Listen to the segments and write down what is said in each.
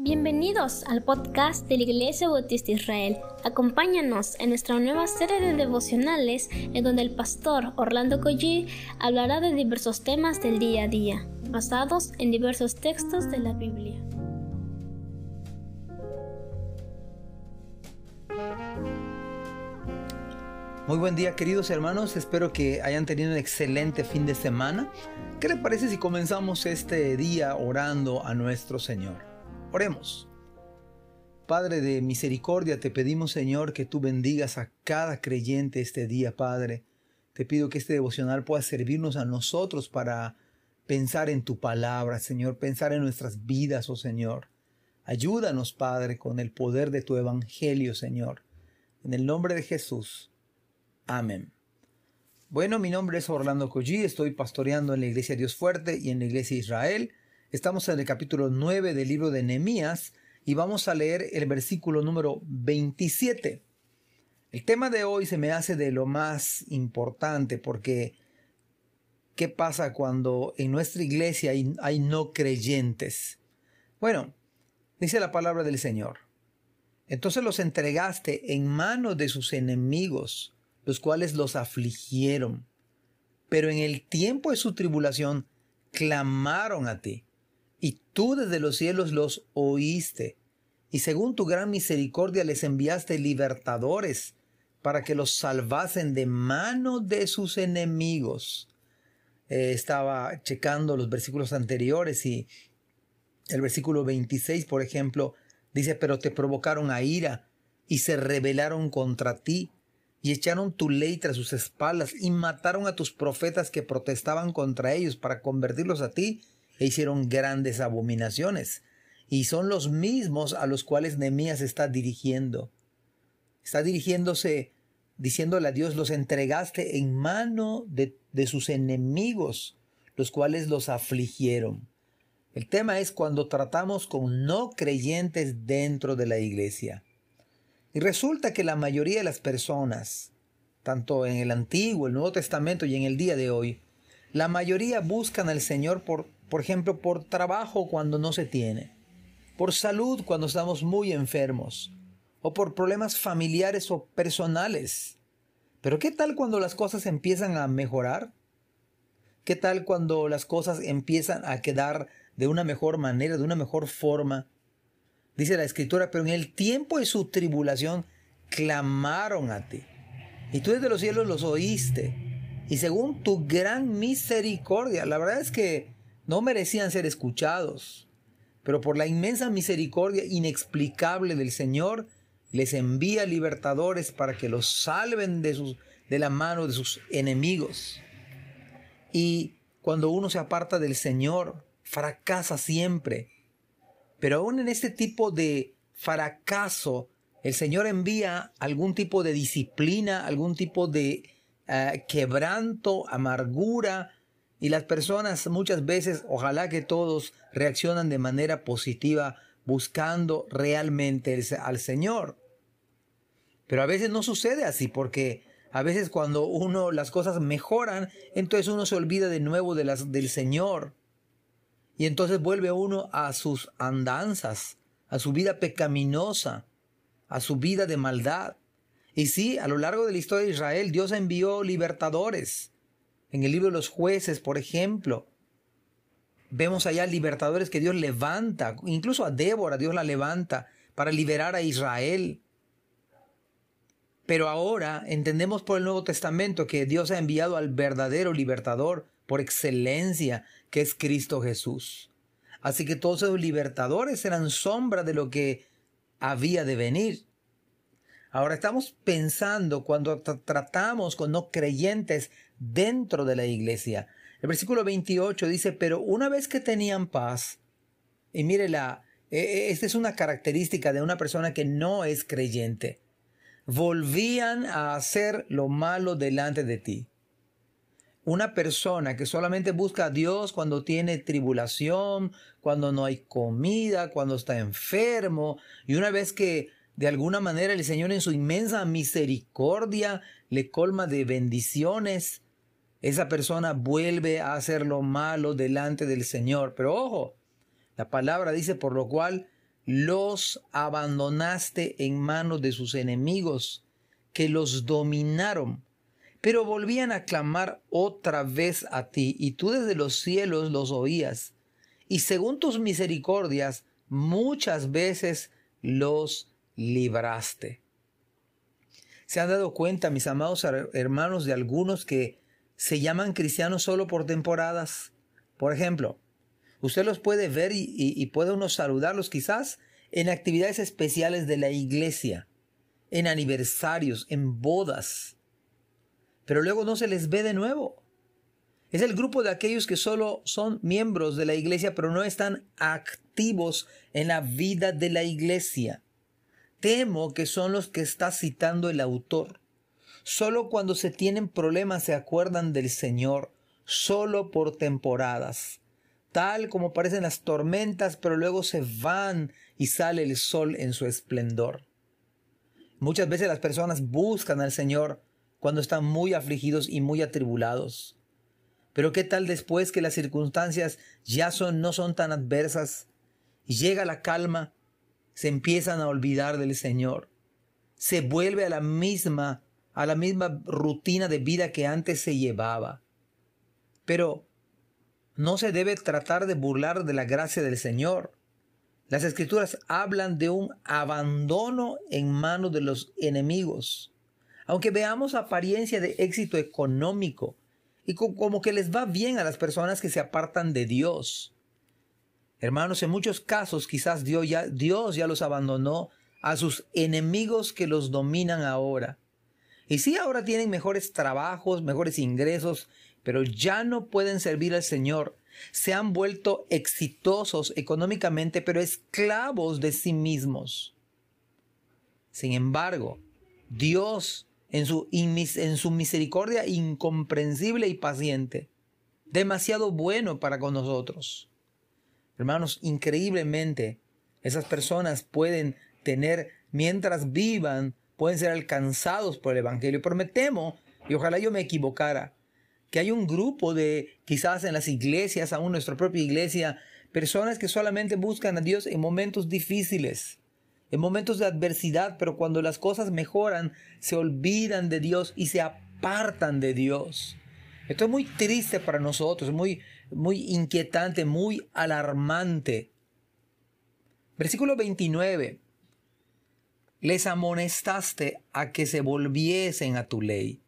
Bienvenidos al podcast de la Iglesia Bautista Israel. Acompáñanos en nuestra nueva serie de devocionales en donde el pastor Orlando Collie hablará de diversos temas del día a día, basados en diversos textos de la Biblia. Muy buen día queridos hermanos, espero que hayan tenido un excelente fin de semana. ¿Qué le parece si comenzamos este día orando a nuestro Señor? Padre de misericordia, te pedimos Señor que tú bendigas a cada creyente este día, Padre. Te pido que este devocional pueda servirnos a nosotros para pensar en tu palabra, Señor, pensar en nuestras vidas, oh Señor. Ayúdanos, Padre, con el poder de tu evangelio, Señor. En el nombre de Jesús. Amén. Bueno, mi nombre es Orlando Collie, estoy pastoreando en la Iglesia Dios Fuerte y en la Iglesia Israel. Estamos en el capítulo 9 del libro de Nehemías y vamos a leer el versículo número 27. El tema de hoy se me hace de lo más importante porque ¿qué pasa cuando en nuestra iglesia hay, hay no creyentes? Bueno, dice la palabra del Señor. Entonces los entregaste en manos de sus enemigos, los cuales los afligieron. Pero en el tiempo de su tribulación clamaron a ti y tú desde los cielos los oíste, y según tu gran misericordia les enviaste libertadores para que los salvasen de mano de sus enemigos. Eh, estaba checando los versículos anteriores y el versículo 26, por ejemplo, dice, pero te provocaron a ira y se rebelaron contra ti y echaron tu ley tras sus espaldas y mataron a tus profetas que protestaban contra ellos para convertirlos a ti e hicieron grandes abominaciones. Y son los mismos a los cuales Nehemías está dirigiendo. Está dirigiéndose, diciéndole a Dios, los entregaste en mano de, de sus enemigos, los cuales los afligieron. El tema es cuando tratamos con no creyentes dentro de la iglesia. Y resulta que la mayoría de las personas, tanto en el Antiguo, el Nuevo Testamento y en el día de hoy, la mayoría buscan al Señor por ejemplo, por trabajo cuando no se tiene, por salud cuando estamos muy enfermos, o por problemas familiares o personales. Pero ¿qué tal cuando las cosas empiezan a mejorar? ¿Qué tal cuando las cosas empiezan a quedar de una mejor manera, de una mejor forma? Dice la escritura, pero en el tiempo de su tribulación clamaron a ti. Y tú desde los cielos los oíste. Y según tu gran misericordia, la verdad es que no merecían ser escuchados, pero por la inmensa misericordia inexplicable del Señor, les envía libertadores para que los salven de, sus, de la mano de sus enemigos. Y cuando uno se aparta del Señor, fracasa siempre. Pero aún en este tipo de fracaso, el Señor envía algún tipo de disciplina, algún tipo de eh, quebranto, amargura, y las personas muchas veces, ojalá que todos reaccionan de manera positiva buscando realmente al Señor. Pero a veces no sucede así porque a veces cuando uno las cosas mejoran, entonces uno se olvida de nuevo de las del Señor. Y entonces vuelve uno a sus andanzas, a su vida pecaminosa, a su vida de maldad. Y sí, a lo largo de la historia de Israel, Dios envió libertadores, en el libro de los jueces, por ejemplo, vemos allá libertadores que Dios levanta, incluso a Débora Dios la levanta para liberar a Israel. Pero ahora entendemos por el Nuevo Testamento que Dios ha enviado al verdadero libertador por excelencia, que es Cristo Jesús. Así que todos esos libertadores eran sombra de lo que había de venir. Ahora estamos pensando cuando tratamos con no creyentes dentro de la iglesia. El versículo 28 dice, pero una vez que tenían paz, y mire la, e, e, esta es una característica de una persona que no es creyente, volvían a hacer lo malo delante de ti. Una persona que solamente busca a Dios cuando tiene tribulación, cuando no hay comida, cuando está enfermo, y una vez que de alguna manera el Señor en su inmensa misericordia le colma de bendiciones, esa persona vuelve a hacer lo malo delante del Señor. Pero ojo, la palabra dice por lo cual los abandonaste en manos de sus enemigos, que los dominaron, pero volvían a clamar otra vez a ti, y tú desde los cielos los oías, y según tus misericordias muchas veces los libraste. ¿Se han dado cuenta, mis amados hermanos, de algunos que se llaman cristianos solo por temporadas? Por ejemplo, usted los puede ver y, puede uno saludarlos quizás en actividades especiales de la iglesia, en aniversarios, en bodas, pero luego no se les ve de nuevo. Es el grupo de aquellos que solo son miembros de la iglesia, pero no están activos en la vida de la iglesia. Temo que son los que está citando el autor. Solo cuando se tienen problemas se acuerdan del Señor, solo por temporadas. Tal como parecen las tormentas, pero luego se van y sale el sol en su esplendor. Muchas veces las personas buscan al Señor cuando están muy afligidos y muy atribulados. Pero qué tal después que las circunstancias ya no son tan adversas y llega la calma se empiezan a olvidar del Señor. Se vuelve a la misma, a la misma rutina de vida que antes se llevaba. Pero no se debe tratar de burlar de la gracia del Señor. Las escrituras hablan de un abandono en manos de los enemigos. Aunque veamos apariencia de éxito económico y como que les va bien a las personas que se apartan de Dios. Hermanos, en muchos casos quizás Dios ya, los abandonó a sus enemigos que los dominan ahora. Y sí, ahora tienen mejores trabajos, mejores ingresos, pero ya no pueden servir al Señor. Se han vuelto exitosos económicamente, pero esclavos de sí mismos. Sin embargo, Dios, en su, en su misericordia incomprensible y paciente, demasiado bueno para con nosotros, Hermanos, increíblemente, esas personas pueden tener, mientras vivan, pueden ser alcanzados por el Evangelio. Pero me temo, y ojalá yo me equivocara, que hay un grupo de, quizás en las iglesias, aún nuestra propia iglesia, personas que solamente buscan a Dios en momentos difíciles, en momentos de adversidad, pero cuando las cosas mejoran, se olvidan de Dios y se apartan de Dios. Esto es muy triste para nosotros, muy, muy inquietante, muy alarmante. Versículo 29. Les amonestaste a que se volviesen a tu ley,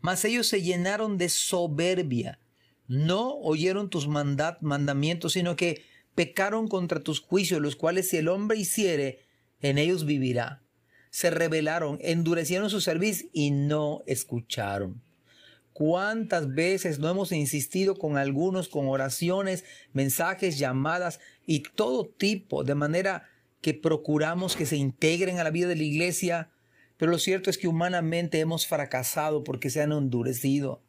mas ellos se llenaron de soberbia. No oyeron tus mandamientos, sino que pecaron contra tus juicios, los cuales si el hombre hiciere, en ellos vivirá. Se rebelaron, endurecieron su servicio y no escucharon. ¿Cuántas veces no hemos insistido con algunos con oraciones, mensajes, llamadas y todo tipo, de manera que procuramos que se integren a la vida de la iglesia? Pero lo cierto es que humanamente hemos fracasado porque se han endurecido.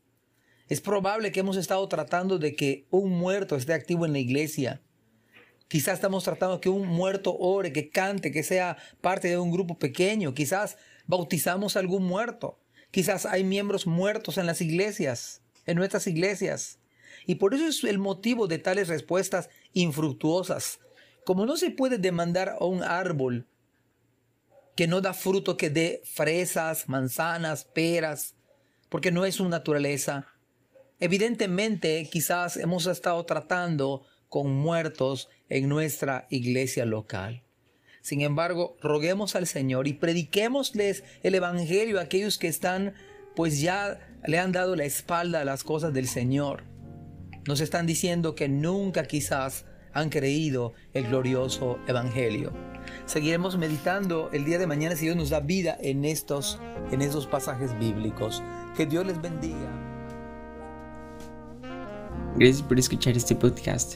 Es probable que hemos estado tratando de que un muerto esté activo en la iglesia. Quizás estamos tratando que un muerto ore, que cante, que sea parte de un grupo pequeño. Quizás bautizamos a algún muerto. Quizás hay miembros muertos en las iglesias, en nuestras iglesias. Y por eso es el motivo de tales respuestas infructuosas. Como no se puede demandar a un árbol que no da fruto que dé fresas, manzanas, peras, porque no es su naturaleza. Evidentemente, quizás hemos estado tratando con muertos en nuestra iglesia local. Sin embargo, roguemos al Señor y prediquémosles el Evangelio a aquellos que están, pues ya le han dado la espalda a las cosas del Señor. Nos están diciendo que nunca quizás han creído el glorioso Evangelio. Seguiremos meditando el día de mañana si Dios nos da vida en estos, en estos pasajes bíblicos. Que Dios les bendiga. Gracias por escuchar este podcast.